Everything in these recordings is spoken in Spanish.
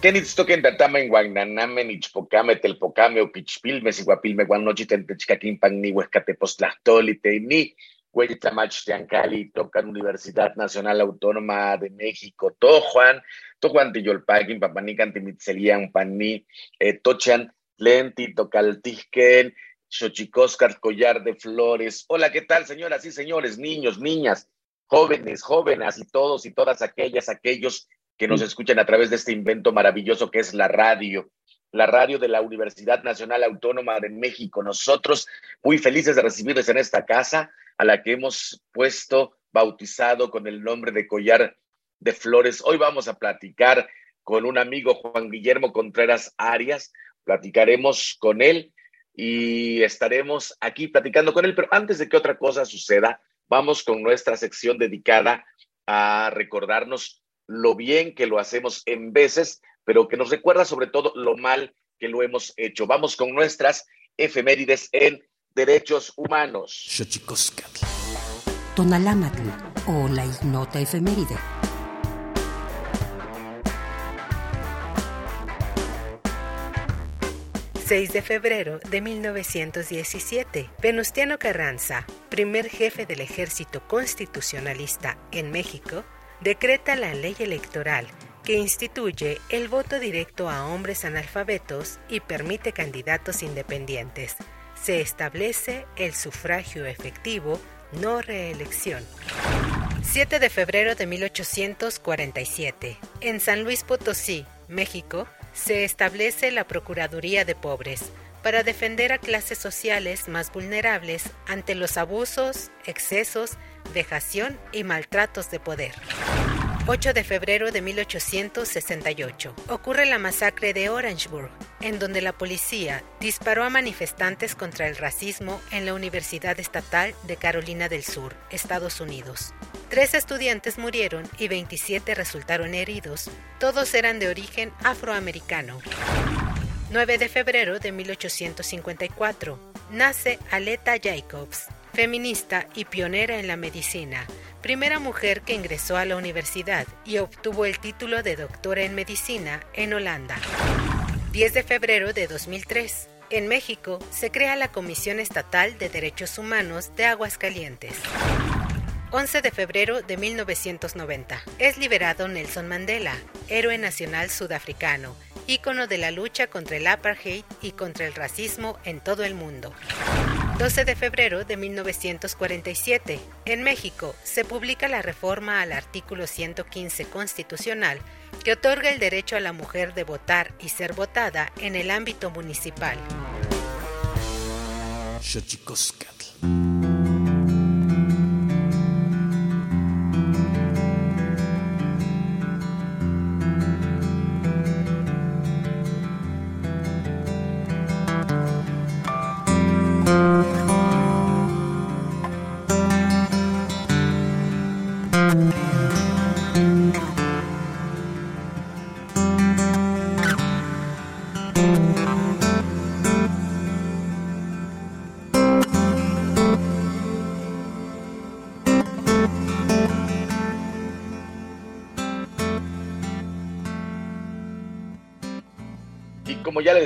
Kenitztoken tatama en Guagnaname, Nichpocame, Telpocame, Oquichpilme, Siguapilme, Guanochi, Tentechcaquimpan, ni Huescatepoztlastolite, ni Hueytlamach, Teancali, tocan Universidad Nacional Autónoma de México, Tojuan, Tojuan, Tiyolpaquin, Papanican, Timitzelian, Paní, eh, Tochan, Lenti, Tocaltijken, Xochicóscar, Collar de Flores. Hola, ¿qué tal, señoras y señores, niños, niñas, jóvenes, jóvenes y todos y todas aquellas, aquellos que nos escuchan a través de este invento maravilloso que es la radio, la radio de la Universidad Nacional Autónoma de México. Nosotros muy felices de recibirles en esta casa a la que hemos puesto, bautizado con el nombre de Collar de Flores. Hoy vamos a platicar con un amigo, Juan Guillermo Contreras Arias. Platicaremos con él y estaremos aquí platicando con él. Pero antes de que otra cosa suceda, vamos con nuestra sección dedicada a recordarnos lo bien que lo hacemos en veces, pero que nos recuerda sobre todo lo mal que lo hemos hecho. Vamos con nuestras efemérides en derechos humanos. Tonalámatl o la ignota efeméride. ...6 de febrero de 1917... ...Venustiano Carranza... ...primer jefe del ejército constitucionalista en México decreta la ley electoral que instituye el voto directo a hombres analfabetos y permite candidatos independientes. Se establece el sufragio efectivo, no reelección. 7 de febrero de 1847. En San Luis Potosí, México, se establece la Procuraduría de Pobres para defender a clases sociales más vulnerables ante los abusos, excesos, vejación y maltratos de poder. 8 de febrero de 1868 ocurre la masacre de Orangeburg, en donde la policía disparó a manifestantes contra el racismo en la Universidad Estatal de Carolina del Sur, Estados Unidos. Tres estudiantes murieron y 27 resultaron heridos. Todos eran de origen afroamericano. 9 de febrero de 1854 nace Aleta Jacobs, feminista y pionera en la medicina, primera mujer que ingresó a la universidad y obtuvo el título de doctora en medicina en Holanda. 10 de febrero de 2003. En México se crea la Comisión Estatal de Derechos Humanos de Aguascalientes. 11 de febrero de 1990. Es liberado Nelson Mandela, héroe nacional sudafricano, ícono de la lucha contra el apartheid y contra el racismo en todo el mundo. 12 de febrero de 1947. En México se publica la reforma al artículo 115 constitucional que otorga el derecho a la mujer de votar y ser votada en el ámbito municipal.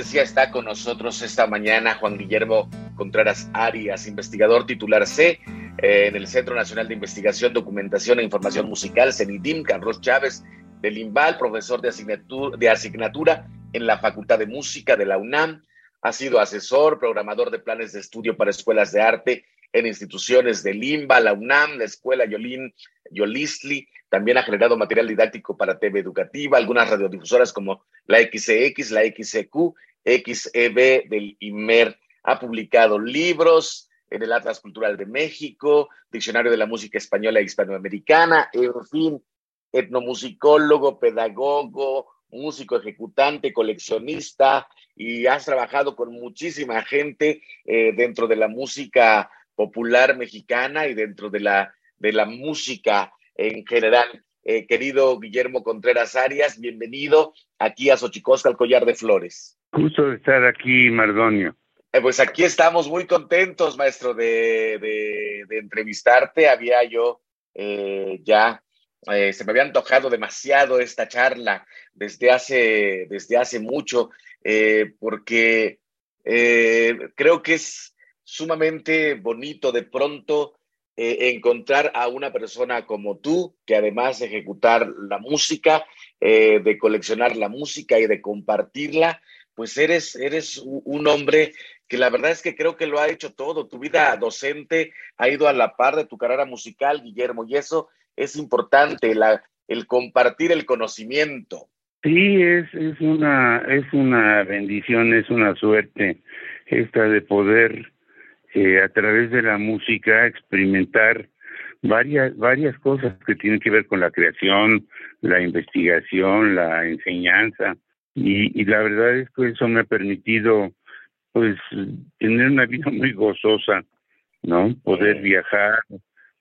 Le decía, está con nosotros esta mañana Juan Guillermo Contreras Arias, investigador titular C eh, en el Centro Nacional de Investigación, Documentación e Información Musical, CENIDIM, Carlos Chávez del IMBAL, profesor de asignatura, de asignatura en la Facultad de Música de la UNAM, ha sido asesor, programador de planes de estudio para escuelas de arte en instituciones de Limba, la UNAM, la Escuela Yolín, Yolistli, también ha generado material didáctico para TV educativa, algunas radiodifusoras como la XCX, la XCQ, XEB del IMER. Ha publicado libros en el Atlas Cultural de México, Diccionario de la Música Española e Hispanoamericana, en fin, etnomusicólogo, pedagogo, músico ejecutante, coleccionista, y has trabajado con muchísima gente eh, dentro de la música popular mexicana y dentro de la, de la música en general. Eh, querido Guillermo Contreras Arias, bienvenido aquí a Xochicosca, al Collar de Flores. Gusto de estar aquí, Mardonio. Eh, pues aquí estamos muy contentos, maestro, de, entrevistarte. Había yo eh, ya, se me había antojado demasiado esta charla desde hace, desde hace mucho, porque creo que es sumamente bonito de pronto eh, encontrar a una persona como tú, que además de ejecutar la música, eh, de coleccionar la música y de compartirla, pues eres, eres un hombre que la verdad es que creo que lo ha hecho todo. Tu vida docente ha ido a la par de tu carrera musical, Guillermo, y eso es importante, la, el compartir el conocimiento. Sí, es, es, una, es una bendición, es una suerte esta de poder eh, a través de la música experimentar varias varias cosas que tienen que ver con la creación, la investigación, la enseñanza y, y la verdad es que eso me ha permitido pues tener una vida muy gozosa, ¿no? Poder viajar,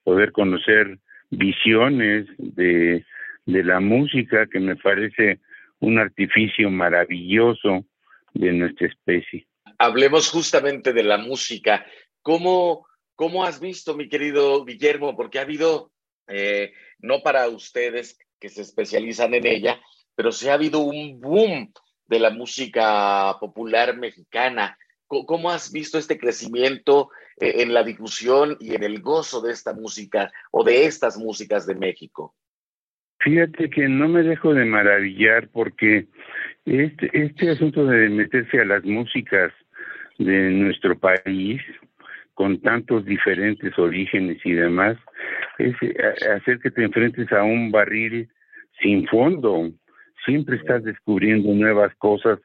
poder conocer visiones de, de la música que me parece un artificio maravilloso de nuestra especie. Hablemos justamente de la música. ¿Cómo, cómo has visto, mi querido Guillermo? Porque ha habido, eh, no para ustedes que se especializan en ella, pero sí ha habido un boom de la música popular mexicana. ¿Cómo has visto este crecimiento eh, en la difusión y en el gozo de esta música o de estas músicas de México? Fíjate que no me dejo de maravillar porque este, este asunto de meterse a las músicas de nuestro país con tantos diferentes orígenes y demás, es eh, hacer que te enfrentes a un barril sin fondo. Siempre estás descubriendo nuevas cosas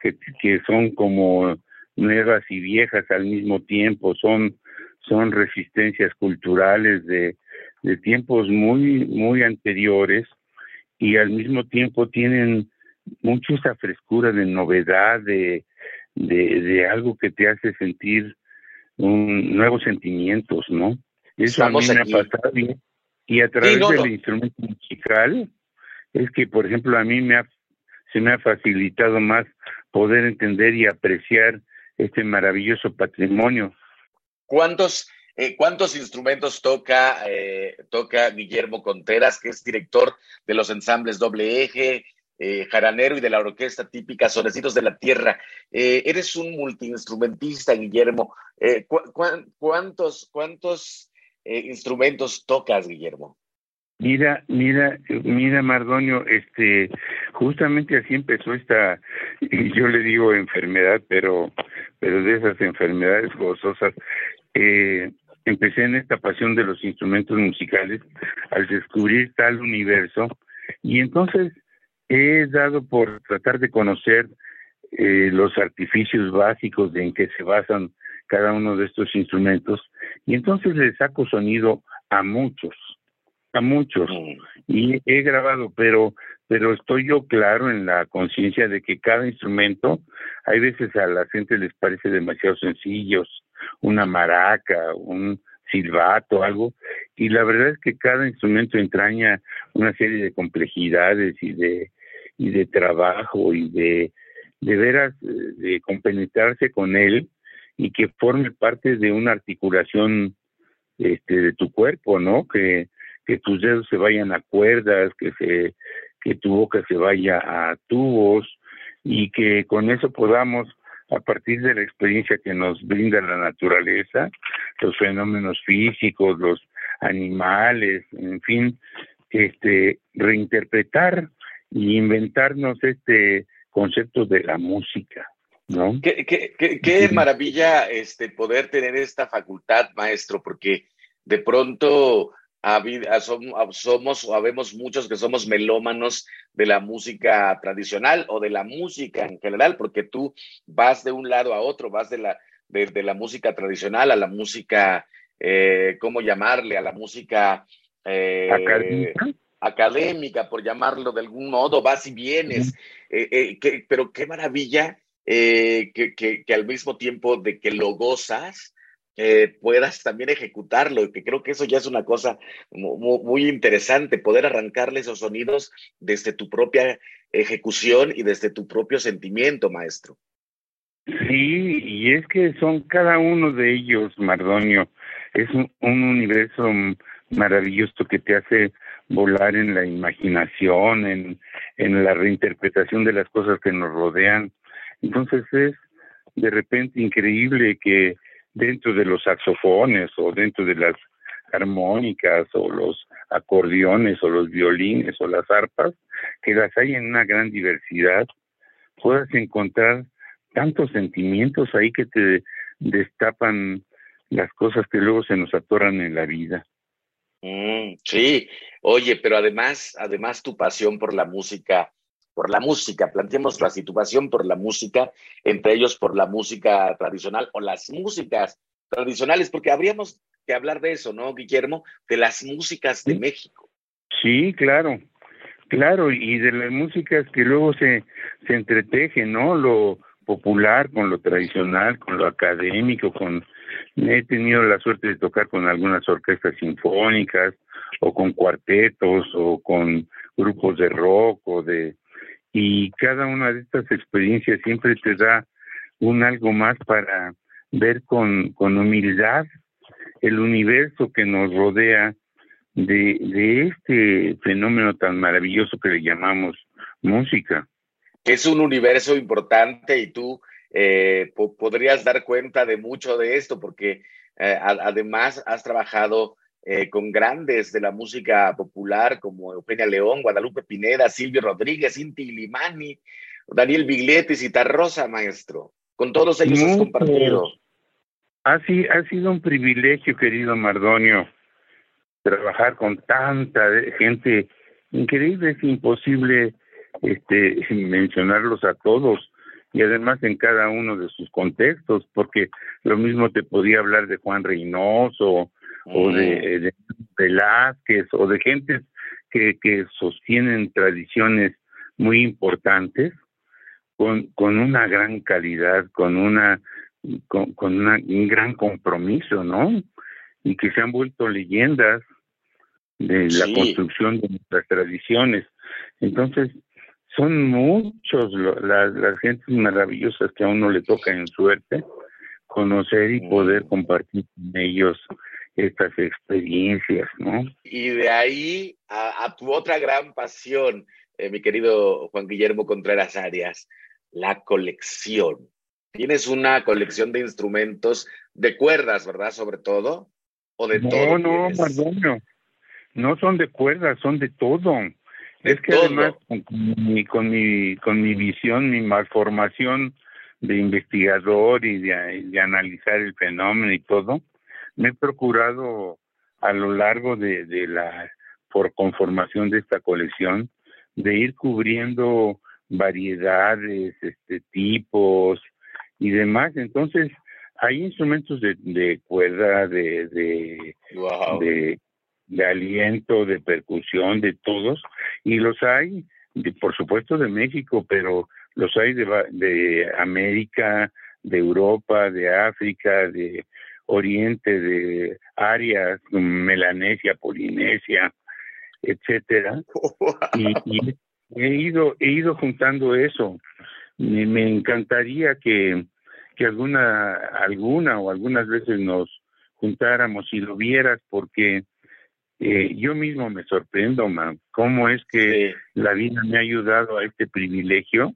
que, que son como nuevas y viejas al mismo tiempo, son, son resistencias culturales de, de tiempos muy, muy anteriores y al mismo tiempo tienen mucho esa frescura de novedad, de, de, de algo que te hace sentir un, nuevos sentimientos, ¿no? Eso a mí me ha pasado y, a través del instrumento musical es que, por ejemplo, a mí me ha, se me ha facilitado más poder entender y apreciar este maravilloso patrimonio. ¿Cuántos Eh, ¿Cuántos instrumentos toca, eh, toca Guillermo Conteras, que es director de los ensambles Doble Eje, eh, jaranero y de la orquesta típica Sonecitos de la Tierra? eres un multiinstrumentista, Guillermo. cuántos cuántos instrumentos tocas, Guillermo? Mira, mira, mira, Mardonio, este, justamente así empezó esta, yo le digo enfermedad, pero, pero de esas enfermedades gozosas. Eh, empecé en esta pasión de los instrumentos musicales al descubrir tal universo y entonces he dado por tratar de conocer eh, los artificios básicos en que se basan cada uno de estos instrumentos y entonces le saco sonido a muchos a muchos y he grabado, pero pero estoy yo claro en la conciencia de que cada instrumento, hay veces a la gente les parece demasiado sencillos, una maraca, un silbato, algo, y la verdad es que cada instrumento entraña una serie de complejidades y de y de trabajo y de de veras de compenetrarse con él y que forme parte de una articulación este de tu cuerpo, ¿no? Que que tus dedos se vayan a cuerdas, que se que tu boca se vaya a tubos y que con eso podamos a partir de la experiencia que nos brinda la naturaleza, los fenómenos físicos, los animales, en fin, este reinterpretar y inventarnos este concepto de la música, ¿no? Qué, qué, qué, qué maravilla este poder tener esta facultad, maestro, porque de pronto somos o habemos muchos que somos melómanos de la música tradicional o de la música en general, porque tú vas de un lado a otro, vas de la, de, la música tradicional a la música, eh, ¿cómo llamarle? A la música eh, ¿Académica? por llamarlo de algún modo, vas y vienes, eh, pero qué maravilla que, que al mismo tiempo de que lo gozas, puedas también ejecutarlo, que creo que eso ya es una cosa muy, interesante, poder arrancarle esos sonidos desde tu propia ejecución y desde tu propio sentimiento, maestro. Sí, y es que son cada uno de ellos, Mardonio, es un, universo maravilloso que te hace volar en la imaginación, en, en la reinterpretación de las cosas que nos rodean. Entonces es de repente increíble que dentro de los saxofones o dentro de las armónicas o los acordeones o los violines o las arpas, que las hay en una gran diversidad, puedas encontrar tantos sentimientos ahí que te destapan las cosas que luego se nos atoran en la vida. Mm, sí, oye, pero además, además tu pasión por la música por la música, planteemos la situación por la música, entre ellos por la música tradicional o las músicas tradicionales, porque habríamos que hablar de eso, ¿no, Guillermo? De las músicas de México. Sí, claro, claro, y de las músicas que luego se, se entretejen, ¿no? Lo popular con lo tradicional, con lo académico, con... He tenido la suerte de tocar con algunas orquestas sinfónicas o con cuartetos o con grupos de rock o de y cada una de estas experiencias siempre te da un algo más para ver con, con humildad el universo que nos rodea de, de este fenómeno tan maravilloso que le llamamos música. Es un universo importante y tú eh, podrías dar cuenta de mucho de esto porque eh, además has trabajado eh, con grandes de la música popular como Eugenia León, Guadalupe Pineda, Silvio Rodríguez, Inti Limani, Daniel Biglietti, Rosa, maestro. Con todos ellos has compartido. Ha, ha sido un privilegio, querido Mardonio, trabajar con tanta gente increíble. Es imposible este, mencionarlos a todos y además en cada uno de sus contextos, porque lo mismo te podía hablar de Juan Reynoso, o de, de, Velázquez o de gentes que, que sostienen tradiciones muy importantes con, con una gran calidad, con una con, con un gran compromiso, ¿no? Y que se han vuelto leyendas de la construcción de nuestras tradiciones. Entonces, son muchos las, las gentes maravillosas que a uno le toca en suerte conocer y poder mm. compartir con ellos estas experiencias, ¿no? Y de ahí a, tu otra gran pasión, eh, mi querido Juan Guillermo Contreras Arias, la colección. Tienes una colección de instrumentos de cuerdas, ¿verdad? Sobre todo. ¿O de todo? No, no, No son de cuerdas, son de todo. es que además con mi, con mi, con mi visión, mi malformación de investigador y de, analizar el fenómeno y todo, me he procurado a lo largo de, de la por conformación de esta colección de ir cubriendo variedades, este tipos y demás. Entonces, hay instrumentos de, de cuerda, de, de, de, aliento, de percusión, de todos, y los hay, de, por supuesto, de México, pero los hay de, de América, de Europa, de África, de Oriente, de áreas, Melanesia, Polinesia, etcétera. Y, he ido, he ido juntando eso. Me, me encantaría que, que alguna, alguna o algunas veces nos juntáramos y lo vieras, porque eh, yo mismo me sorprendo, man, cómo es que la vida me ha ayudado a este privilegio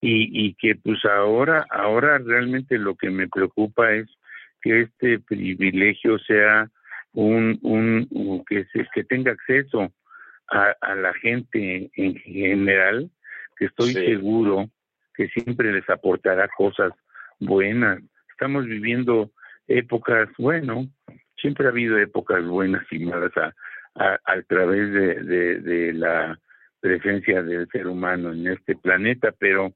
y, y que pues ahora, ahora realmente lo que me preocupa es que este privilegio sea un, un, que, se, que tenga acceso a, a, la gente en general, que estoy seguro que siempre les aportará cosas buenas. Estamos viviendo épocas, bueno, siempre ha habido épocas buenas y malas a, a, través de, de, de, la presencia del ser humano en este planeta, pero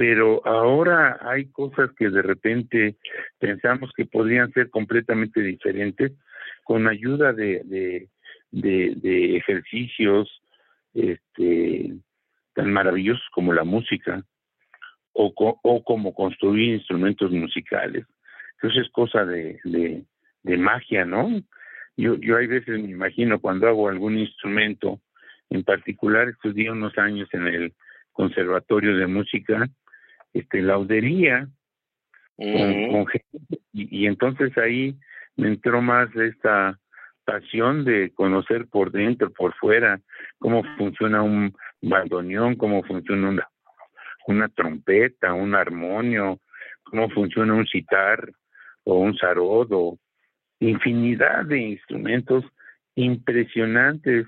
pero ahora hay cosas que de repente pensamos que podrían ser completamente diferentes con ayuda de, de, ejercicios este, tan maravillosos como la música o, o como construir instrumentos musicales. Eso es cosa de, de, de magia, ¿no? Yo, yo hay veces me imagino cuando hago algún instrumento, en particular estudié unos años en el Conservatorio de Música este, laudería con, y, entonces ahí me entró más esta pasión de conocer por dentro, por fuera, cómo funciona un bandoneón, cómo funciona una, una trompeta, un armonio, cómo funciona un citar o un sarod infinidad de instrumentos impresionantes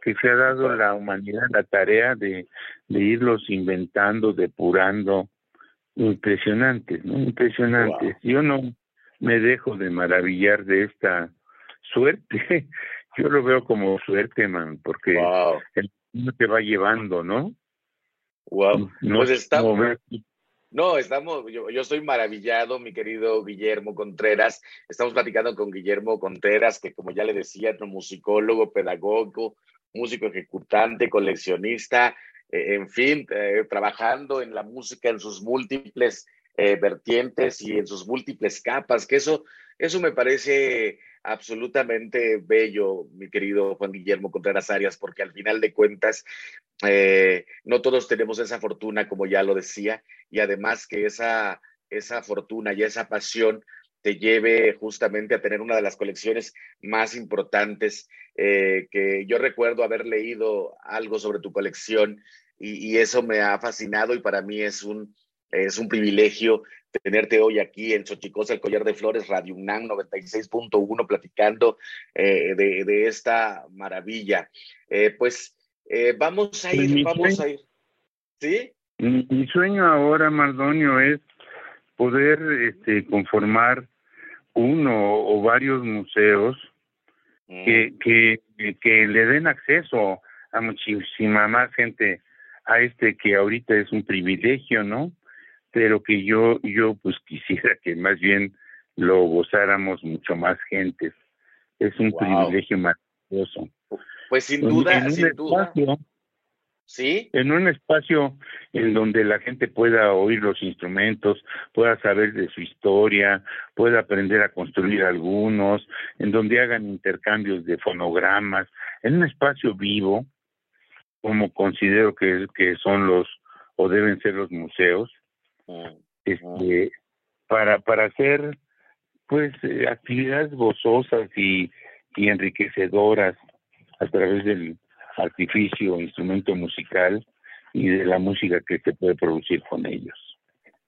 que se ha dado la humanidad la tarea de, de irlos inventando, depurando, impresionantes, ¿no? Impresionantes. Yo no me dejo de maravillar de esta suerte. Yo lo veo como suerte, man, porque el mundo te va llevando, ¿no? Wow. No, pues estamos. No, estamos, yo, yo estoy maravillado, mi querido Guillermo Contreras. Estamos platicando con Guillermo Contreras, que como ya le decía, es un musicólogo, pedagogo, músico ejecutante, coleccionista, en fin, eh, trabajando en la música en sus múltiples eh, vertientes y en sus múltiples capas, que eso, eso me parece absolutamente bello, mi querido Juan Guillermo Contreras Arias, porque al final de cuentas no todos tenemos esa fortuna, como ya lo decía, y además que esa, esa fortuna y esa pasión te lleve justamente a tener una de las colecciones más importantes que yo recuerdo haber leído algo sobre tu colección y, eso me ha fascinado y para mí es un, es un privilegio tenerte hoy aquí en Xochicosa, el Collar de Flores, Radio UNAM 96.1, platicando eh, de, de, esta maravilla. Eh, pues eh, vamos a pues ir, vamos a ir. ¿Sí? Mi, sueño ahora, Mardonio, es poder este, conformar uno o varios museos que, que, que le den acceso a muchísima más gente a este que ahorita es un privilegio, ¿no? Pero que yo, yo pues quisiera que más bien lo gozáramos mucho más gentes. Es un privilegio maravilloso. Pues sin duda, sin duda. ¿Sí? En un espacio en donde la gente pueda oír los instrumentos, pueda saber de su historia, pueda aprender a construir algunos, en donde hagan intercambios de fonogramas, en un espacio vivo, como considero que, que son los o deben ser los museos, mm, este, para, para hacer pues eh, actividades gozosas y, y enriquecedoras a través del artificio, instrumento musical y de la música que se puede producir con ellos.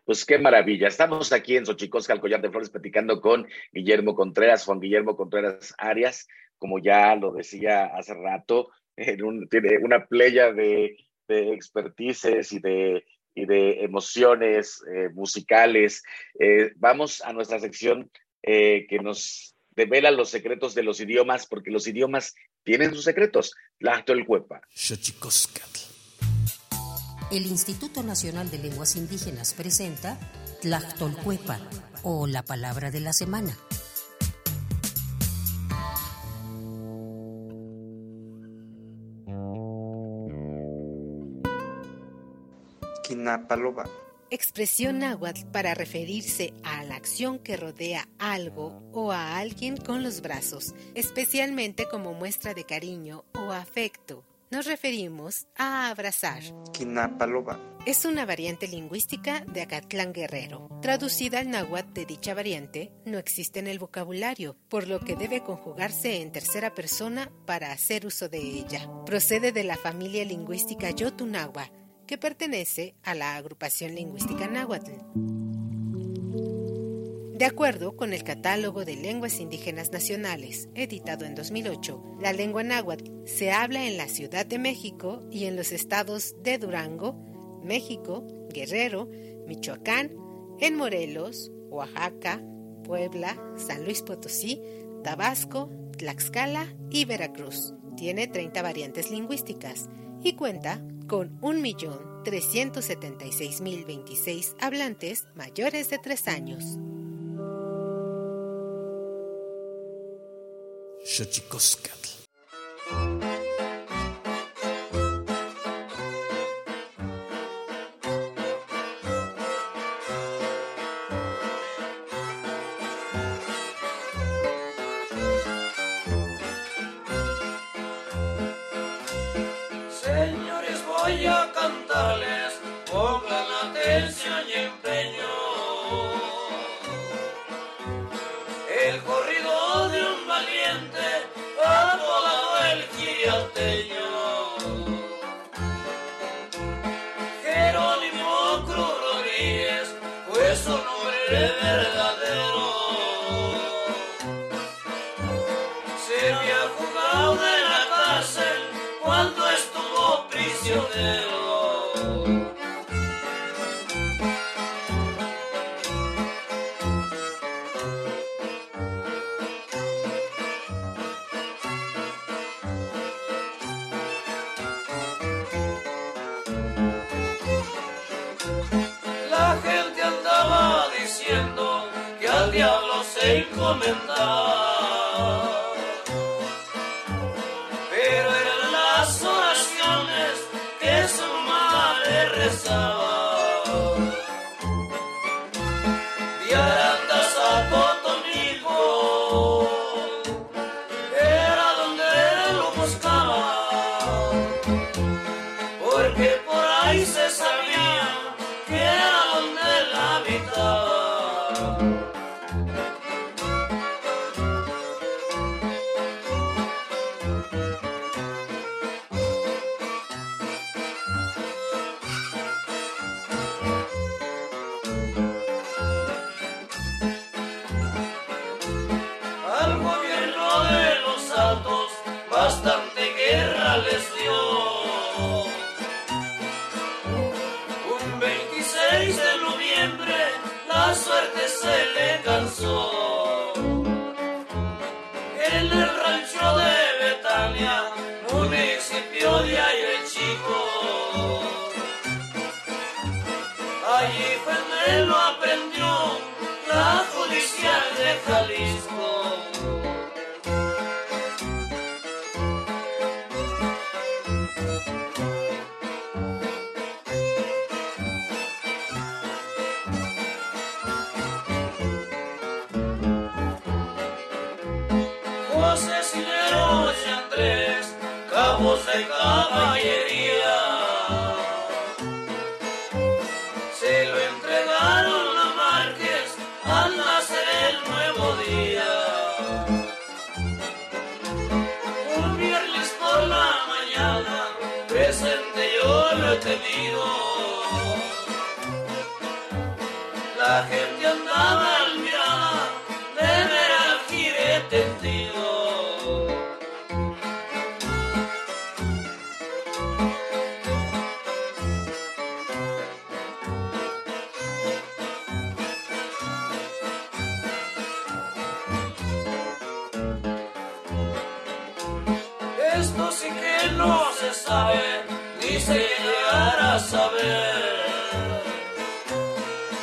Pues qué maravilla. Estamos aquí en Xochicosca, al Collar de Flores, platicando con Guillermo Contreras, Juan Guillermo Contreras Arias, como ya lo decía hace rato, tiene una playa de, expertices y de, y de emociones eh, musicales. Eh, vamos a nuestra sección eh, que nos devela los secretos de los idiomas, porque los idiomas tienen sus secretos. Tlachtolcuepa. El Instituto Nacional de Lenguas Indígenas presenta Tlachtolcuepa o la palabra de la semana. Kinapaloba expresión náhuatl para referirse a la acción que rodea algo o a alguien con los brazos, especialmente como muestra de cariño o afecto. Nos referimos a abrazar. Kinapaloba. Es una variante lingüística de Acatlán Guerrero. Traducida al náhuatl de dicha variante, no existe en el vocabulario, por lo que debe conjugarse en tercera persona para hacer uso de ella. Procede de la familia lingüística Yotunagua, pertenece a la agrupación lingüística náhuatl. De acuerdo con el Catálogo de Lenguas Indígenas Nacionales, editado en 2008, la lengua náhuatl se habla en la Ciudad de México y en los estados de Durango, México, Guerrero, Michoacán, en Morelos, Oaxaca, Puebla, San Luis Potosí, Tabasco, Tlaxcala y Veracruz. Tiene 30 variantes lingüísticas y cuenta con 1.376.026 hablantes mayores de 3 años. Se lo Esto sí que no se sabe, ni se llegará a saber.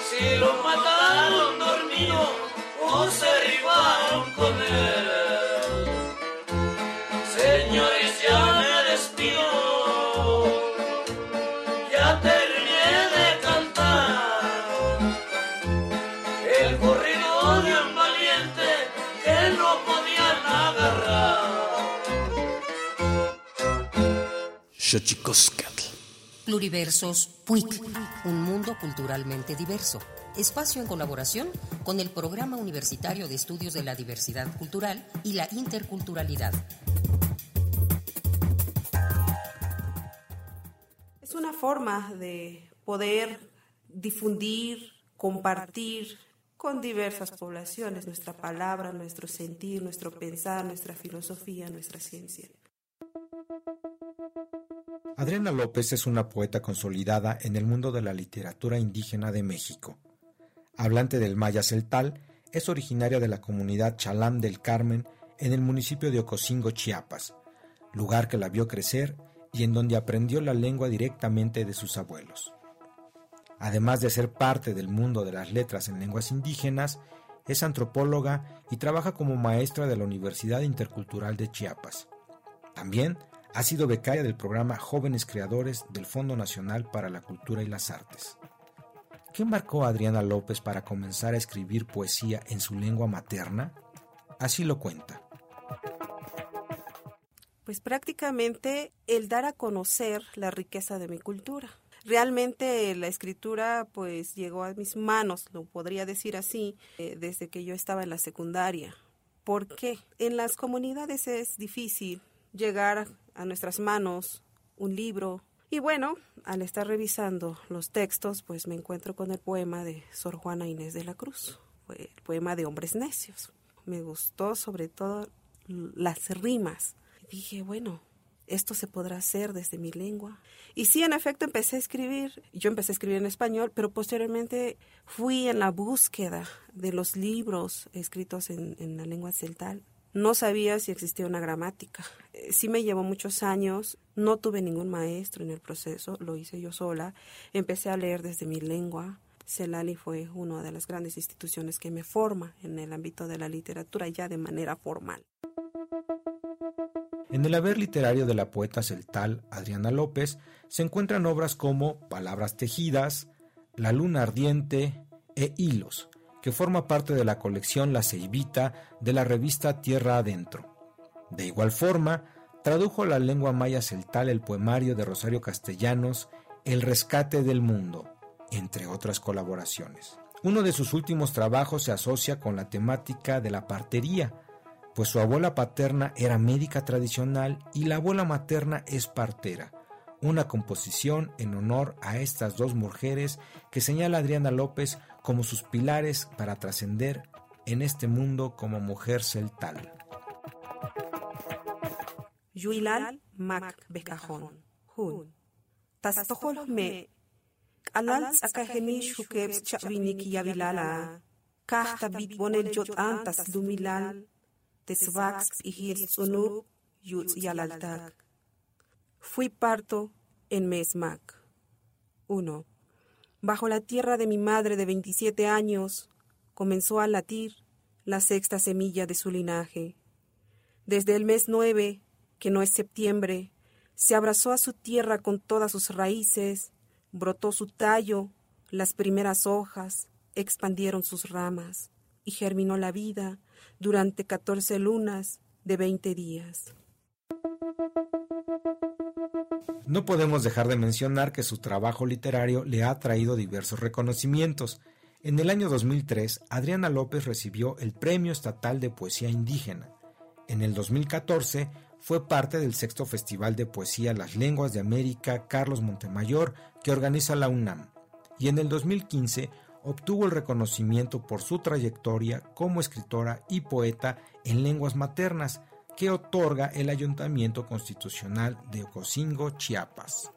Si lo Xochicoscatl. Pluriversos PUIC, un mundo culturalmente diverso. Espacio en colaboración con el Programa Universitario de Estudios de la Diversidad Cultural y la Interculturalidad. Es una forma de poder difundir, compartir con diversas poblaciones nuestra palabra, nuestro sentir, nuestro pensar, nuestra filosofía, nuestra ciencia. Adriana López es una poeta consolidada en el mundo de la literatura indígena de México. Hablante del maya celtal, es originaria de la comunidad Chalam del Carmen en el municipio de Ocosingo, Chiapas, lugar que la vio crecer y en donde aprendió la lengua directamente de sus abuelos. Además de ser parte del mundo de las letras en lenguas indígenas, es antropóloga y trabaja como maestra de la Universidad Intercultural de Chiapas. También ha sido becaria del programa Jóvenes Creadores del Fondo Nacional para la Cultura y las Artes. ¿Qué marcó a Adriana López para comenzar a escribir poesía en su lengua materna? Así lo cuenta. Pues prácticamente el dar a conocer la riqueza de mi cultura. Realmente la escritura pues llegó a mis manos, lo podría decir así, eh, desde que yo estaba en la secundaria. ¿Por qué? En las comunidades es difícil llegar a nuestras manos un libro. Y bueno, al estar revisando los textos, pues me encuentro con el poema de Sor Juana Inés de la Cruz, el poema de Hombres Necios. Me gustó sobre todo las rimas. Dije, bueno, esto se podrá hacer desde mi lengua. Y sí, en efecto, empecé a escribir. Yo empecé a escribir en español, pero posteriormente fui en la búsqueda de los libros escritos en, en la lengua celtal no sabía si existía una gramática. Eh, sí me llevó muchos años, no tuve ningún maestro en el proceso, lo hice yo sola. Empecé a leer desde mi lengua. Celali fue una de las grandes instituciones que me forma en el ámbito de la literatura ya de manera formal. En el haber literario de la poeta celtal Adriana López se encuentran obras como Palabras tejidas, La luna ardiente e Hilos, que forma parte de la colección La Ceibita de la revista Tierra Adentro. De igual forma, tradujo la lengua maya celtal el poemario de Rosario Castellanos El rescate del mundo, entre otras colaboraciones. Uno de sus últimos trabajos se asocia con la temática de la partería, pues su abuela paterna era médica tradicional y la abuela materna es partera, una composición en honor a estas dos mujeres que señala Adriana López como sus pilares para trascender en este mundo como mujer celtal. Yuilal Mac Becajón, Hun. Tastohol me. Alal akaheni shukebs chavinik yavilala. Kahta bitbonel jot antas lumilal. Tesvax ihir sunub yutz yalaltak. Fui parto en Mesmac. 1. Bajo la tierra de mi madre de 27 años comenzó a latir la sexta semilla de su linaje. Desde el mes 9, que no es septiembre, se abrazó a su tierra con todas sus raíces, brotó su tallo, las primeras hojas, expandieron sus ramas y germinó la vida durante 14 lunas de 20 días. No podemos dejar de mencionar que su trabajo literario le ha traído diversos reconocimientos. En el año 2003, Adriana López recibió el Premio Estatal de Poesía Indígena. En el 2014, fue parte del sexto Festival de Poesía Las Lenguas de América Carlos Montemayor que organiza la UNAM, y en el 2015 obtuvo el reconocimiento por su trayectoria como escritora y poeta en lenguas maternas que otorga el Ayuntamiento Constitucional de Ocosingo, Chiapas.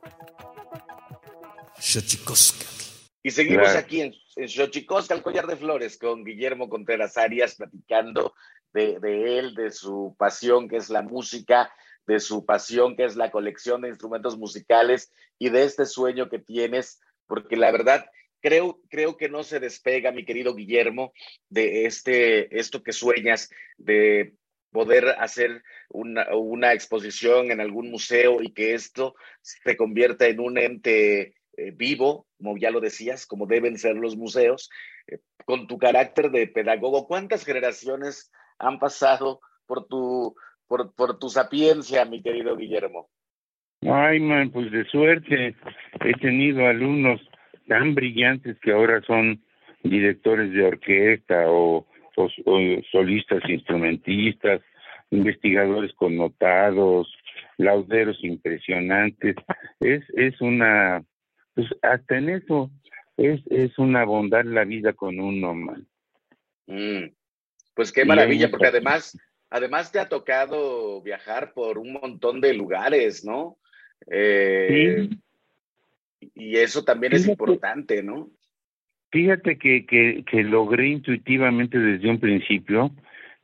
Y seguimos aquí en, en Xochicosca, el collar de flores, con Guillermo Contreras Arias, platicando de, de, él, de su pasión que es la música, de su pasión que es la colección de instrumentos musicales y de este sueño que tienes, porque la verdad creo, creo que no se despega, mi querido Guillermo, de este, esto que sueñas, de poder hacer una, una exposición en algún museo y que esto se convierta en un ente eh, vivo, como ya lo decías, como deben ser los museos, eh, con tu carácter de pedagogo. ¿Cuántas generaciones han pasado por tu, por, por tu sapiencia, mi querido Guillermo? Ay, man, pues de suerte. He tenido alumnos tan brillantes que ahora son directores de orquesta o, o, o solistas instrumentistas, investigadores connotados, lauderos impresionantes. Es, es una, pues hasta en eso es, es una bondad la vida con uno, man. Mm, pues qué maravilla, porque además, además te ha tocado viajar por un montón de lugares, ¿no? Eh, sí y eso también es importante, ¿no? Fíjate que, que, logré intuitivamente desde un principio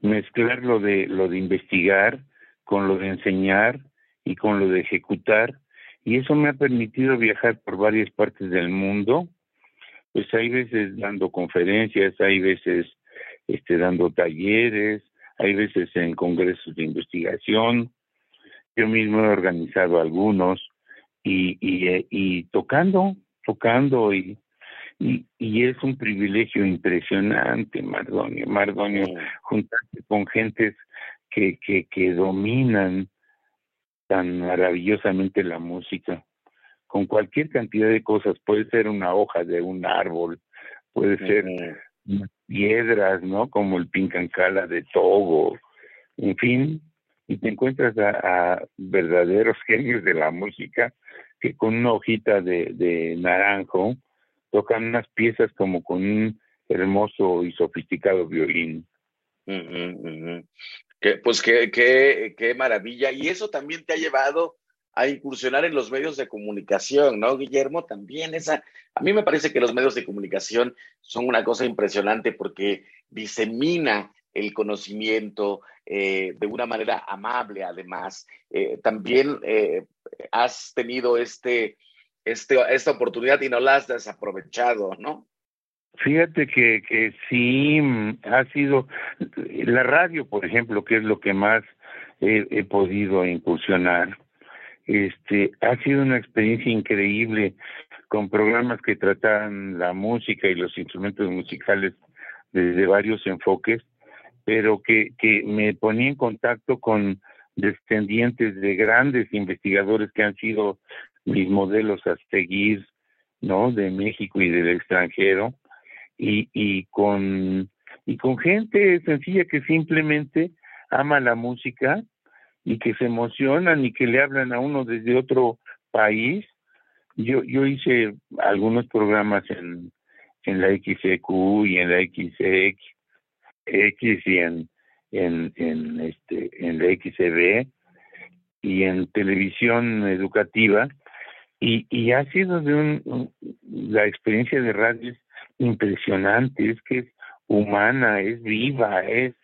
mezclar lo de lo de investigar con lo de enseñar y con lo de ejecutar y eso me ha permitido viajar por varias partes del mundo. Pues hay veces dando conferencias hay veces este dando talleres hay veces en congresos de investigación. Yo mismo he organizado algunos y, y, eh, y tocando, tocando y, y, y, es un privilegio impresionante, Mardonio, Mardonio, sí. juntarse con gentes que, que, que dominan tan maravillosamente la música, con cualquier cantidad de cosas, puede ser una hoja de un árbol, puede ser piedras, ¿no? Como el pincancala de Togo, en fin, y te encuentras a, a, verdaderos genios de la música que con una hojita de, de, naranjo tocan unas piezas como con un hermoso y sofisticado violín. Que, pues qué maravilla. Y eso también te ha llevado a incursionar en los medios de comunicación, ¿no, Guillermo? También esa, a mí me parece que los medios de comunicación son una cosa impresionante porque disemina el conocimiento eh, de una manera amable, además. Eh, también eh, has tenido este, este, esta oportunidad y no la has desaprovechado, ¿no? Fíjate que, que sí ha sido la radio, por ejemplo, que es lo que más he, podido incursionar. Este ha sido una experiencia increíble con programas que tratan la música y los instrumentos musicales desde varios enfoques pero que, que me ponía en contacto con descendientes de grandes investigadores que han sido mis modelos a seguir, ¿no? De México y del extranjero, y, y con y con gente sencilla que simplemente ama la música y que se emocionan y que le hablan a uno desde otro país. Yo, yo hice algunos programas en, en la XEQ y en la XX X y en, en, en, este, en la XCB y en televisión educativa y, y ha sido de un, la experiencia de radio es impresionante, es que es humana, es viva, es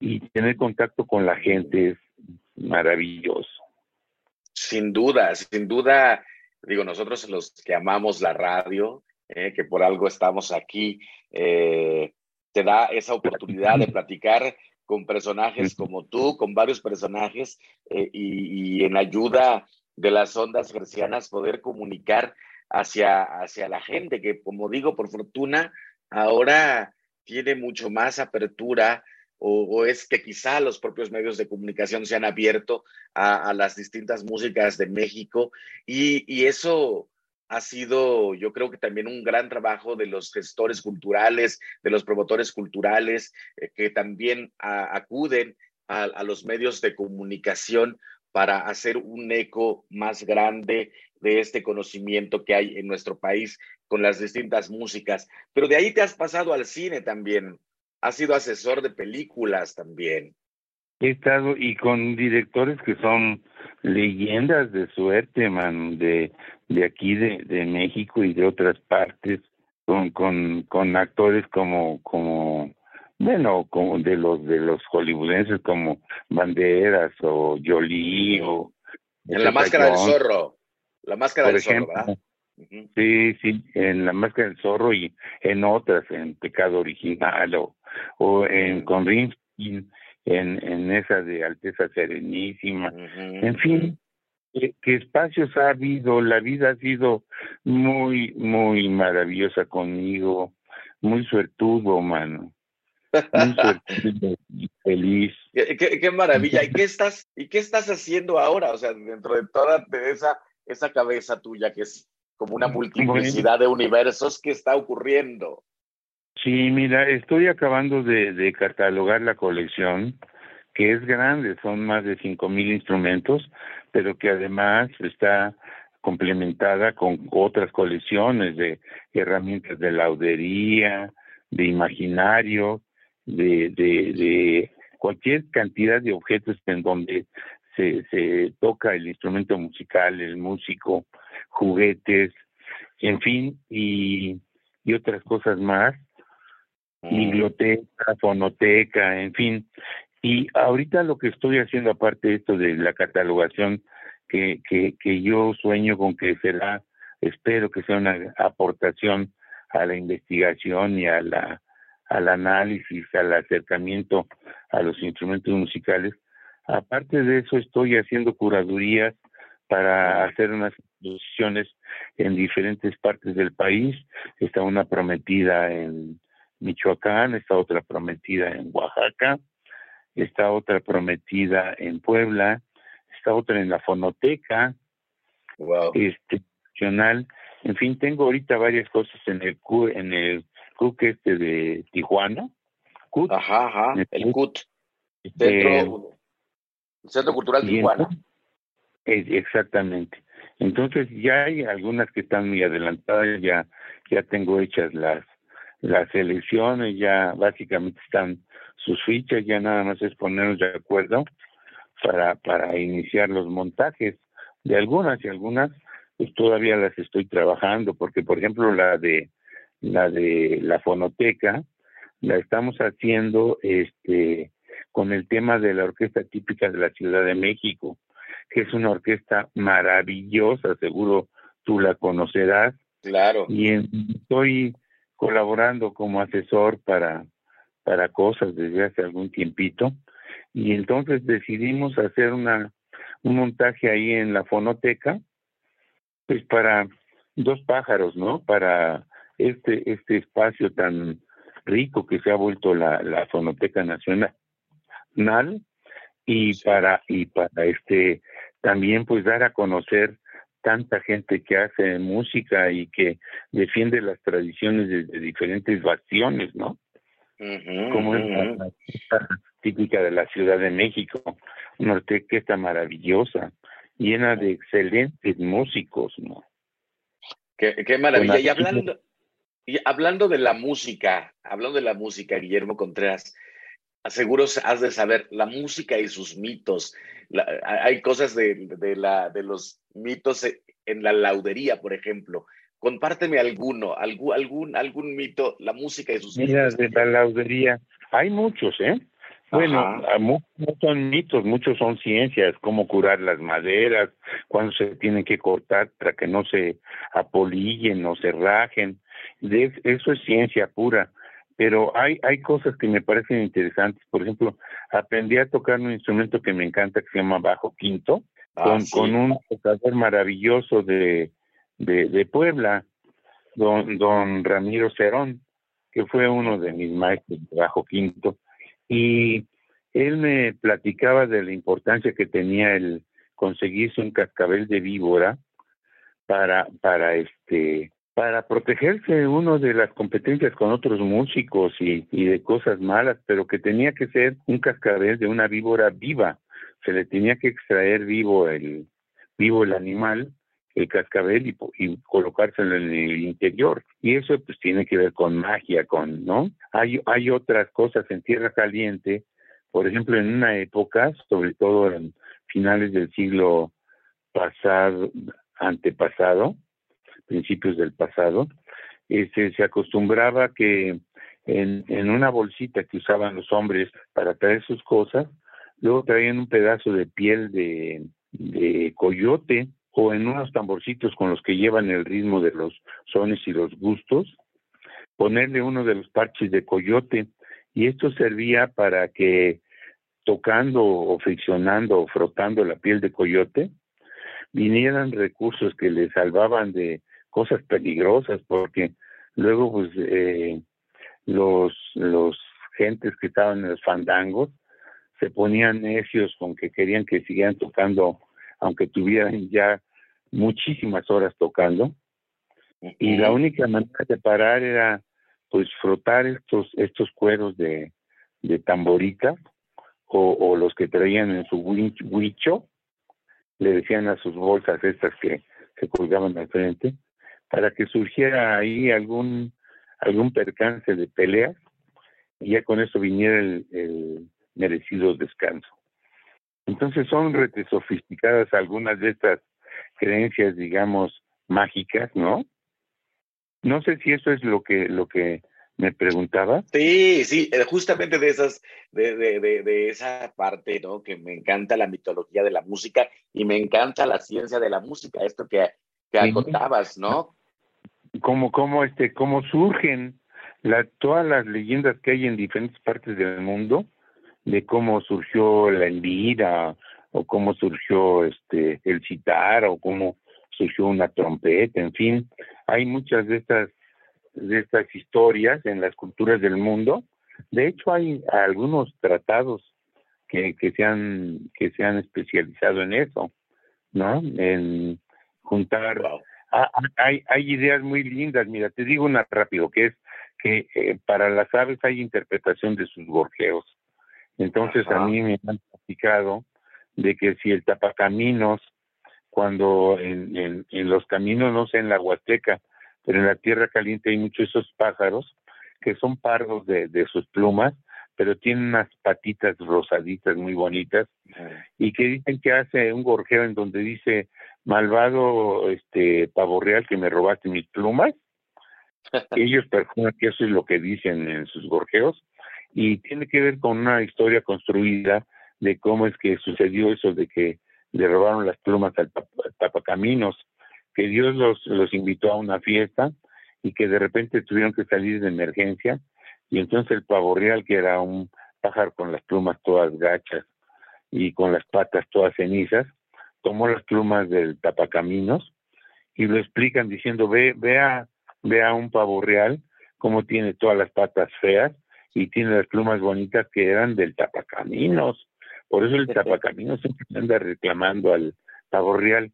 y tener contacto con la gente es maravilloso. Sin duda, sin duda, digo, nosotros los que amamos la radio, eh, que por algo estamos aquí, eh, te da esa oportunidad de platicar con personajes como tú, con varios personajes, eh, y, y, en ayuda de las ondas gercianas poder comunicar hacia, hacia la gente, que como digo, por fortuna, ahora tiene mucho más apertura o, es que quizá los propios medios de comunicación se han abierto a, las distintas músicas de México y, eso ha sido, yo creo que también un gran trabajo de los gestores culturales, de los promotores culturales, eh, que también acuden a, los medios de comunicación para hacer un eco más grande de este conocimiento que hay en nuestro país con las distintas músicas. Pero de ahí te has pasado al cine también. Has sido asesor de películas también. He estado y con directores que son leyendas de suerte, man, de, de aquí de, de México y de otras partes, con, con, con actores como, como bueno, como de los de los hollywoodenses como Banderas o Jolie o en la máscara del zorro, la máscara del zorro, ¿verdad? Sí, sí, en la máscara del zorro y en otras, en Pecado Original o, o en con Rimsky, en, en esa de Alteza Serenísima, en fin, qué espacios ha habido, la vida ha sido muy, muy maravillosa conmigo, muy suertudo, mano feliz. Qué, maravilla. ¿Y qué estás, y qué estás haciendo ahora? O sea, dentro de toda esa, esa cabeza tuya que es como una multiplicidad de universos, ¿qué está ocurriendo? Sí, mira, estoy acabando de, de catalogar la colección, que es grande, son más de cinco mil instrumentos, pero que además está complementada con otras colecciones de herramientas de laudería, de imaginario, de, de, de cualquier cantidad de objetos en donde se, se toca el instrumento musical, el músico, juguetes, en fin, y, y otras cosas más, biblioteca, fonoteca, en fin. Y ahorita lo que estoy haciendo, aparte de esto de la catalogación, que, que, que yo sueño con que será, espero que sea una aportación a la investigación y a la al análisis, al acercamiento a los instrumentos musicales. Aparte de eso, estoy haciendo curadurías para hacer unas exposiciones en diferentes partes del país. Está una prometida en Michoacán, está otra prometida en Oaxaca, está otra prometida en Puebla, está otra en la fonoteca wow. este, nacional. En fin, tengo ahorita varias cosas en el en el CUC este de Tijuana. CUT. Ajá, ajá, el CUT. Centro, Centro Cultural Tijuana. exactamente. Entonces ya hay algunas que están muy adelantadas, ya, ya tengo hechas las, las elecciones, ya básicamente están sus fichas, ya nada más es ponernos de acuerdo para, para iniciar los montajes de algunas y algunas pues todavía las estoy trabajando porque por ejemplo la de la de la fonoteca, la estamos haciendo este con el tema de la orquesta típica de la Ciudad de México, que es una orquesta maravillosa, seguro tú la conocerás. Claro. Y estoy colaborando como asesor para para cosas desde hace algún tiempito y entonces decidimos hacer una un montaje ahí en la fonoteca pues para dos pájaros, ¿no? Para este, este espacio tan rico que se ha vuelto la, la Fonoteca Nacional y para y para este también pues dar a conocer tanta gente que hace música y que defiende las tradiciones de, diferentes bastiones, ¿no? Como es la, típica de la Ciudad de México, una orquesta maravillosa, llena de excelentes músicos, ¿no? Qué, qué maravilla. Y hablando, y hablando de la música, hablando de la música, Guillermo Contreras, seguro has de saber la música y sus mitos. hay cosas de, la, de los mitos en la laudería, por ejemplo. Compárteme alguno, algún, algún, algún mito, la música y sus Mira, de la laudería, hay muchos, ¿eh? Bueno, muchos son mitos, muchos son ciencias, cómo curar las maderas, cuándo se tienen que cortar para que no se apolillen o se rajen de, eso es ciencia pura, pero hay, hay cosas que me parecen interesantes. Por ejemplo, aprendí a tocar un instrumento que me encanta que se llama bajo quinto, ah, con, con un tocador maravilloso de, de, de Puebla, don, don Ramiro Cerón, que fue uno de mis maestros de bajo quinto, y él me platicaba de la importancia que tenía el conseguirse un cascabel de víbora para, para este para protegerse uno de las competencias con otros músicos y, y de cosas malas, pero que tenía que ser un cascabel de una víbora viva. Se le tenía que extraer vivo el, vivo el animal, el cascabel y, y colocárselo en el interior. Y eso pues tiene que ver con magia, con, ¿no? Hay, hay otras cosas en tierra caliente, por ejemplo, en una época, sobre todo en finales del siglo pasado, antepasado, principios del pasado, este, se acostumbraba que en, una bolsita que usaban los hombres para traer sus cosas, luego traían un pedazo de piel de, de coyote o en unos tamborcitos con los que llevan el ritmo de los sones y los gustos, ponerle uno de los parches de coyote. Y esto servía para que tocando o friccionando o frotando la piel de coyote vinieran recursos que le salvaban de cosas peligrosas porque luego pues eh, los los gentes que estaban en los fandangos se ponían necios con que querían que siguieran tocando aunque tuvieran ya muchísimas horas tocando. Y la única manera de parar era pues frotar estos estos cueros de, de tamborita o, o, los que traían en su huicho le decían a sus bolsas estas que se colgaban al frente para que surgiera ahí algún algún percance de peleas y ya con eso viniera el, el merecido descanso. Entonces son rete sofisticadas algunas de estas creencias, digamos, mágicas, ¿no? No sé si eso es lo que lo que me preguntaba. Sí, sí, eh, justamente de esas, de, de, de, de, esa parte, ¿no? Que me encanta la mitología de la música y me encanta la ciencia de la música, esto que, que sí. acotabas, ¿no? Como, como, este, cómo surgen la, todas las leyendas que hay en diferentes partes del mundo, de cómo surgió la envira, o cómo surgió este el citar, o cómo surgió una trompeta, en fin, hay muchas de estas de estas historias en las culturas del mundo. De hecho, hay algunos tratados que, que, se, han, que se han especializado en eso, ¿no? En juntar. Hay, hay ideas muy lindas. Mira, te digo una rápido, que es que eh, para las aves hay interpretación de sus gorjeos. Entonces, Ajá. a mí me han platicado de que si el tapacaminos, cuando en, en, en los caminos, no sé, en la Huasteca, pero en la tierra caliente hay muchos esos pájaros que son pardos de, de sus plumas, pero tienen unas patitas rosaditas muy bonitas y que dicen que hace un gorjeo en donde dice malvado este pavo real que me robaste mis plumas ellos perfuman que eso es lo que dicen en sus gorjeos y tiene que ver con una historia construida de cómo es que sucedió eso de que le robaron las plumas al tapacaminos que Dios los, los invitó a una fiesta y que de repente tuvieron que salir de emergencia y entonces el pavo real que era un pájaro con las plumas todas gachas y con las patas todas cenizas tomó las plumas del tapacaminos y lo explican diciendo ve vea vea un pavo real como tiene todas las patas feas y tiene las plumas bonitas que eran del tapacaminos por eso el tapacaminos siempre anda reclamando al pavo real.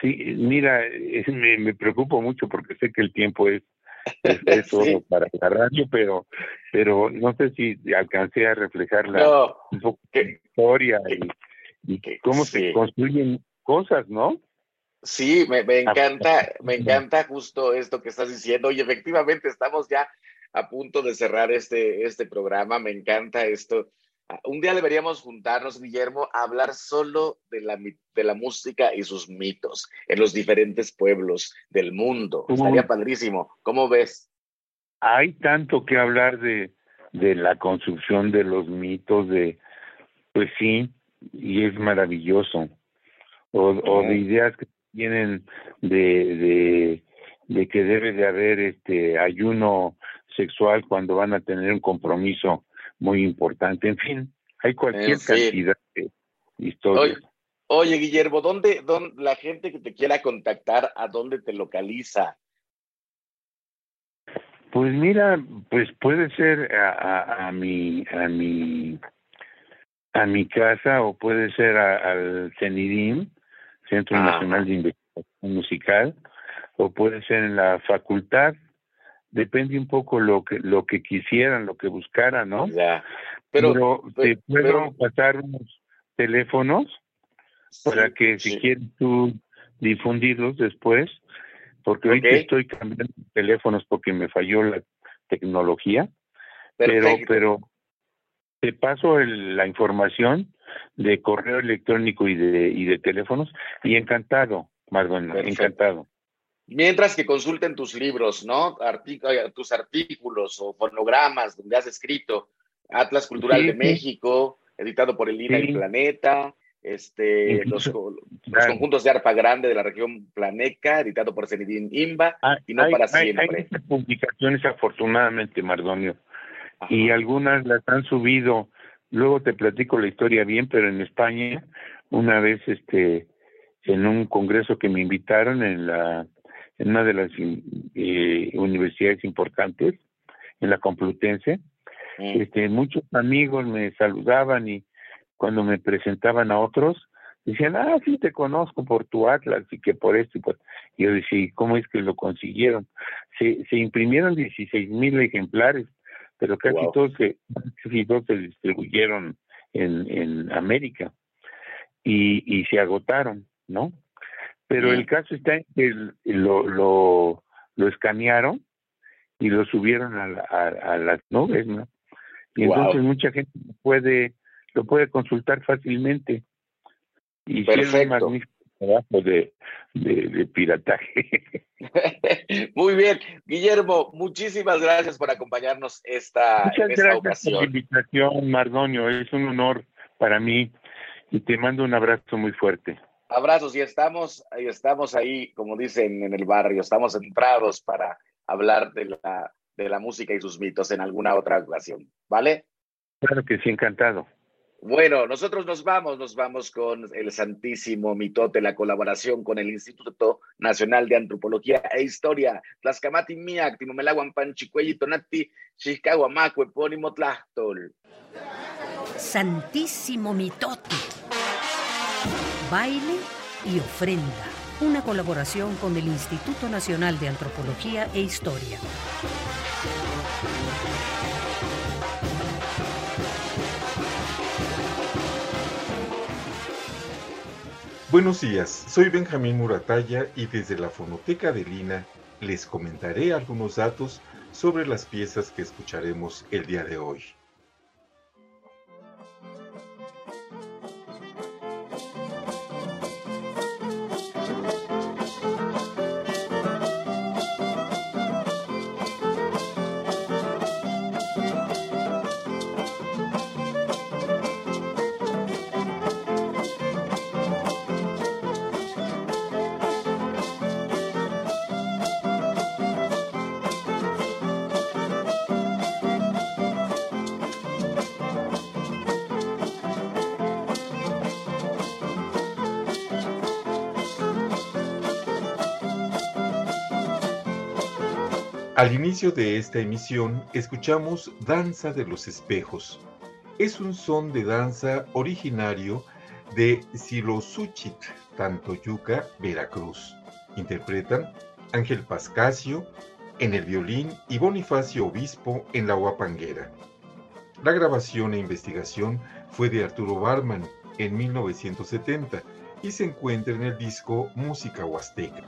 Sí, mira, me, me, preocupo mucho porque sé que el tiempo es, es, es sí. para la radio, pero, pero no sé si alcancé a reflejar la, no, un poco que, la historia y, y cómo sí. se construyen cosas, ¿no? Sí, me, me encanta, me encanta justo esto que estás diciendo y efectivamente estamos ya a punto de cerrar este, este programa. Me encanta esto un día deberíamos juntarnos, Guillermo, a hablar solo de la, de la música y sus mitos en los diferentes pueblos del mundo. Estaría padrísimo. ¿Cómo ves? Hay tanto que hablar de, de la construcción de los mitos, de, pues sí, y es maravilloso. O, o de ideas que tienen de, de, de que debe de haber este ayuno sexual cuando van a tener un compromiso muy importante. En fin, hay cualquier en fin. cantidad de historias. Oye, oye, Guillermo, ¿dónde, ¿dónde la gente que te quiera contactar, a dónde te localiza? Pues mira, pues puede ser a, a, a mi a mi a mi casa o puede ser a, al CENIDIM, Centro ah. Nacional de Investigación Musical, o puede ser en la facultad, depende un poco lo que lo que quisieran, lo que buscaran, ¿no? Ya. Pero, te puedo pasar unos teléfonos para que si quieres tú difundirlos después, porque ahorita estoy cambiando teléfonos porque me falló la tecnología, pero pero te paso la información de correo electrónico y de y de teléfonos y encantado, Marlon, encantado. Mientras que consulten tus libros, ¿no? Eh, tus artículos o fonogramas donde has escrito Atlas Cultural de México, editado por el INA y Planeta, este, los, conjuntos de arpa grande de la región Planeca, editado por Zenidín Imba, ah, y no para siempre. Hay publicaciones afortunadamente, Mardonio, y algunas las han subido, luego te platico la historia bien, pero en España, una vez este en un congreso que me invitaron en la en una de las eh, universidades importantes, en la Complutense. Mm. Este, muchos amigos me saludaban y cuando me presentaban a otros, decían, ah, sí, te conozco por tu Atlas y que por esto y por... Yo decía, ¿cómo es que lo consiguieron? Se, se imprimieron 16 mil ejemplares, pero casi todos, se, casi todos se distribuyeron en, en América y, y se agotaron, ¿no? Pero el caso está en que lo, lo, lo escanearon y lo subieron a, a, las nubes, ¿no? Y entonces mucha gente puede lo puede consultar fácilmente. Y Perfecto. magnífico trabajo de, de, pirataje. Muy bien, Guillermo, muchísimas gracias por acompañarnos esta, Muchas esta gracias ocasión. por la invitación, Mardonio, es un honor para mí y te mando un abrazo muy fuerte. Abrazos y estamos, estamos ahí, como dicen en el barrio, estamos centrados para hablar de la, de la música y sus mitos en alguna otra ocasión, ¿vale? Claro que sí, encantado. Bueno, nosotros nos vamos, nos vamos con el Santísimo Mitote, la colaboración con el Instituto Nacional de Antropología e Historia, Tlaxcamati Miak, Timomelaguan Panchicuelli, Tonati, Xiscahuamaco, Epónimo Tlachtol. Santísimo Mitote Baile y ofrenda. Una colaboración con el Instituto Nacional de Antropología e Historia. Buenos días, soy Benjamín Murataya y desde la Fonoteca de Lina les comentaré algunos datos sobre las piezas que escucharemos el día de hoy. Al inicio de esta emisión escuchamos Danza de los Espejos. Es un son de danza originario de Silosuchit, Tantoyuca, Veracruz. Interpretan Ángel Pascasio en el violín y Bonifacio Obispo en la guapanguera. La grabación e investigación fue de Arturo Barman en 1970 y se encuentra en el disco Música Huasteca.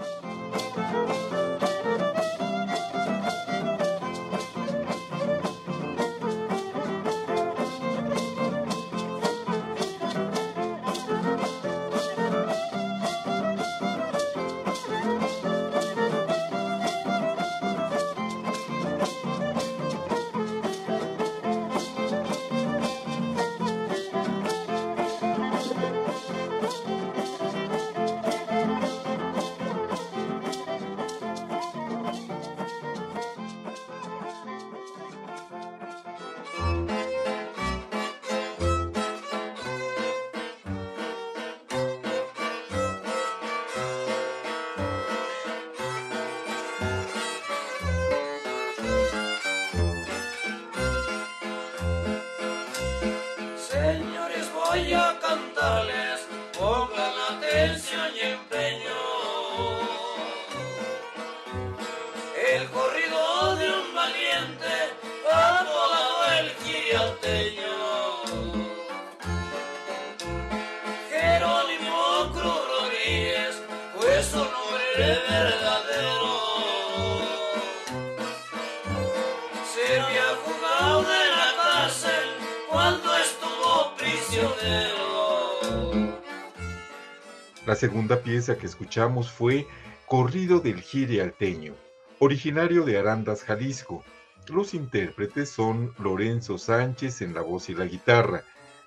Segunda pieza que escuchamos fue Corrido del Gire Alteño, originario de Arandas, Jalisco. Los intérpretes son Lorenzo Sánchez en la voz y la guitarra,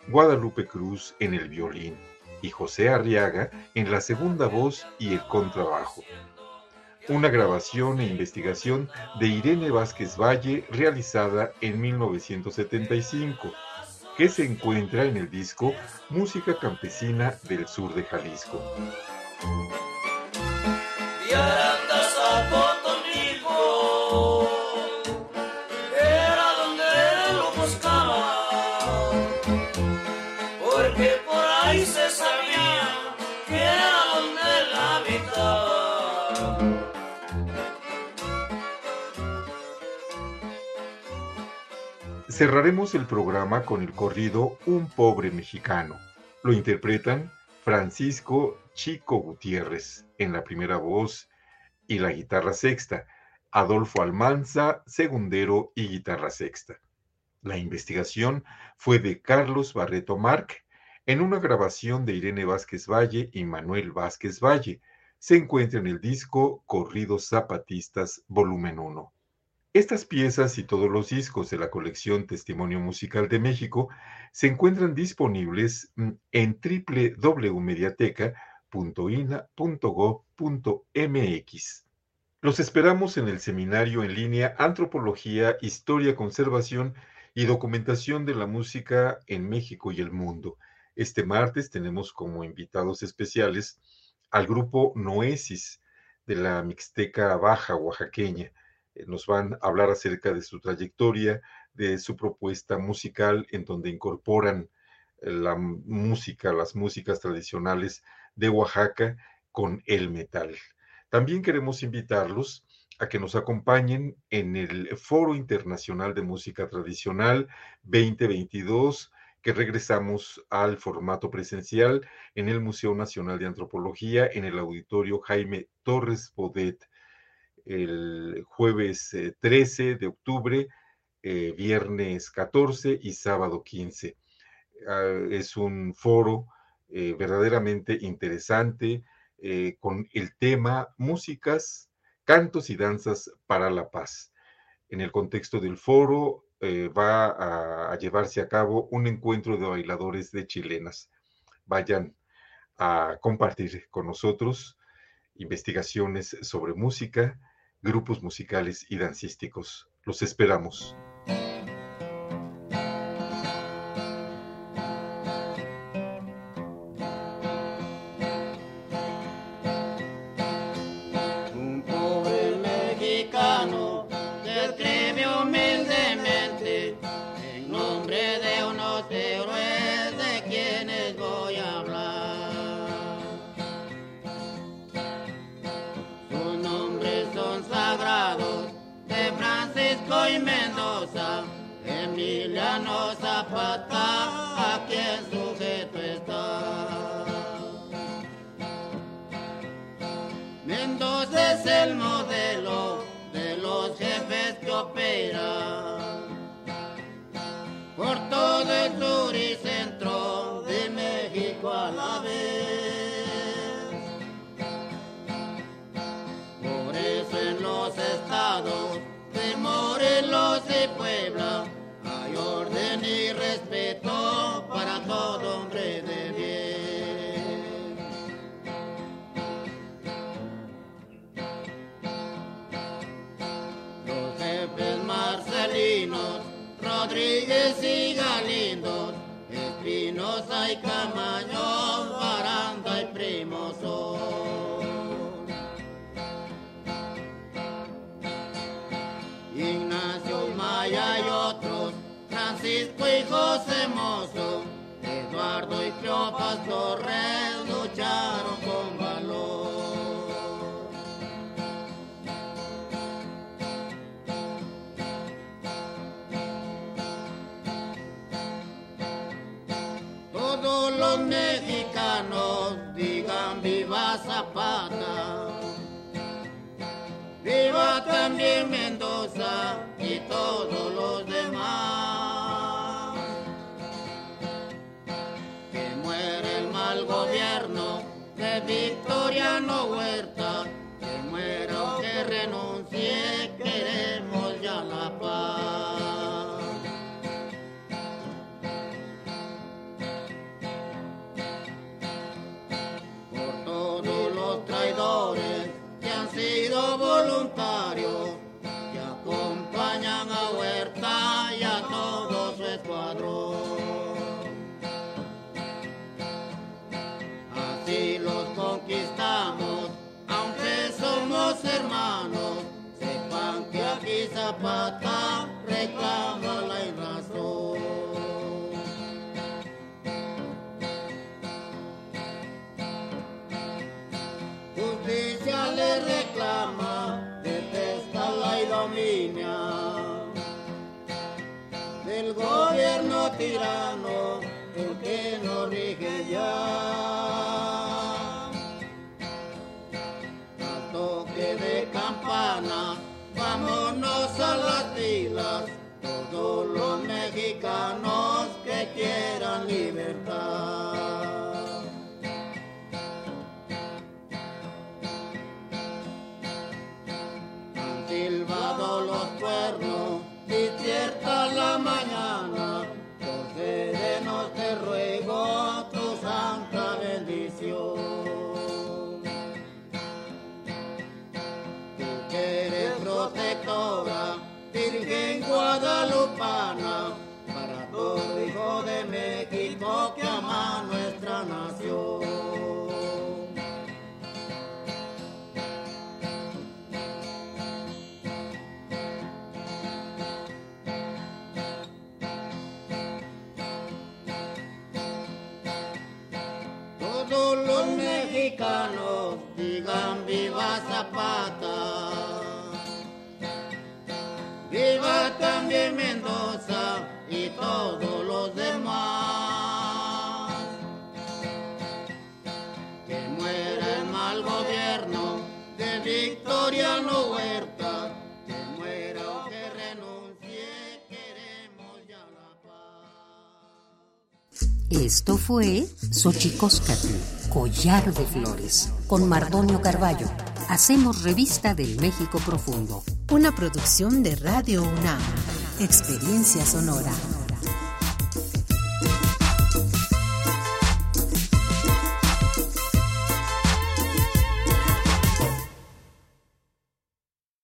Guadalupe Cruz en el violín y José Arriaga en la segunda voz y el contrabajo. Una grabación e investigación de Irene Vázquez Valle realizada en 1975 que se encuentra en el disco Música Campesina del Sur de Jalisco. Cerraremos el programa con el corrido Un pobre mexicano. Lo interpretan Francisco Chico Gutiérrez en la primera voz y la guitarra sexta, Adolfo Almanza, segundero y guitarra sexta. La investigación fue de Carlos Barreto Marc en una grabación de Irene Vázquez Valle y Manuel Vázquez Valle. Se encuentra en el disco Corridos Zapatistas Volumen 1. Estas piezas y todos los discos de la colección Testimonio Musical de México se encuentran disponibles mm, en www.mediateca.ina.gov.mx. Los esperamos en el seminario en línea Antropología, Historia, Conservación y Documentación de la Música en México y el Mundo. Este martes tenemos como invitados especiales al grupo Noesis de la Mixteca Baja Oaxaqueña nos van a hablar acerca de su trayectoria, de su propuesta musical, en donde incorporan eh, la música, las músicas tradicionales de Oaxaca con el metal. También queremos invitarlos a que nos acompañen en el Foro Internacional de Música Tradicional 2022, que regresamos al formato presencial en el Museo Nacional de Antropología, en el Auditorio Jaime Torres Bodet el jueves 13 de octubre, eh, viernes 14 y sábado 15. Ah, es un foro eh, verdaderamente interesante eh, con el tema músicas, cantos y danzas para la paz. En el contexto del foro va a llevarse a cabo un encuentro de bailadores de chilenas. Vayan a compartir con nosotros investigaciones sobre música, grupos musicales y dancísticos. Los esperamos. Y Camaño, Baranda y Primo son. Ignacio Maya y otros, Francisco y José Mozo, Eduardo y Cleopas Torres lucharon con Zapata. Viva también Mendoza y todos los demás. Que muere el mal gobierno de Victoriano Huerta. Tirano, el que no rige ya. Al toque de campana, vámonos a las filas, todos los mexicanos que quieran libertad. on también Mendoza y todos los demás. Que muera el mal gobierno de Victoriano Huerta. Que muera o que renuncie, queremos ya la paz. Esto fue Xochicóscatl, Collar de Flores, con Mardonio Carballo. Hacemos revista del México Profundo. Una producción de Radio UNAM. Experiencia sonora.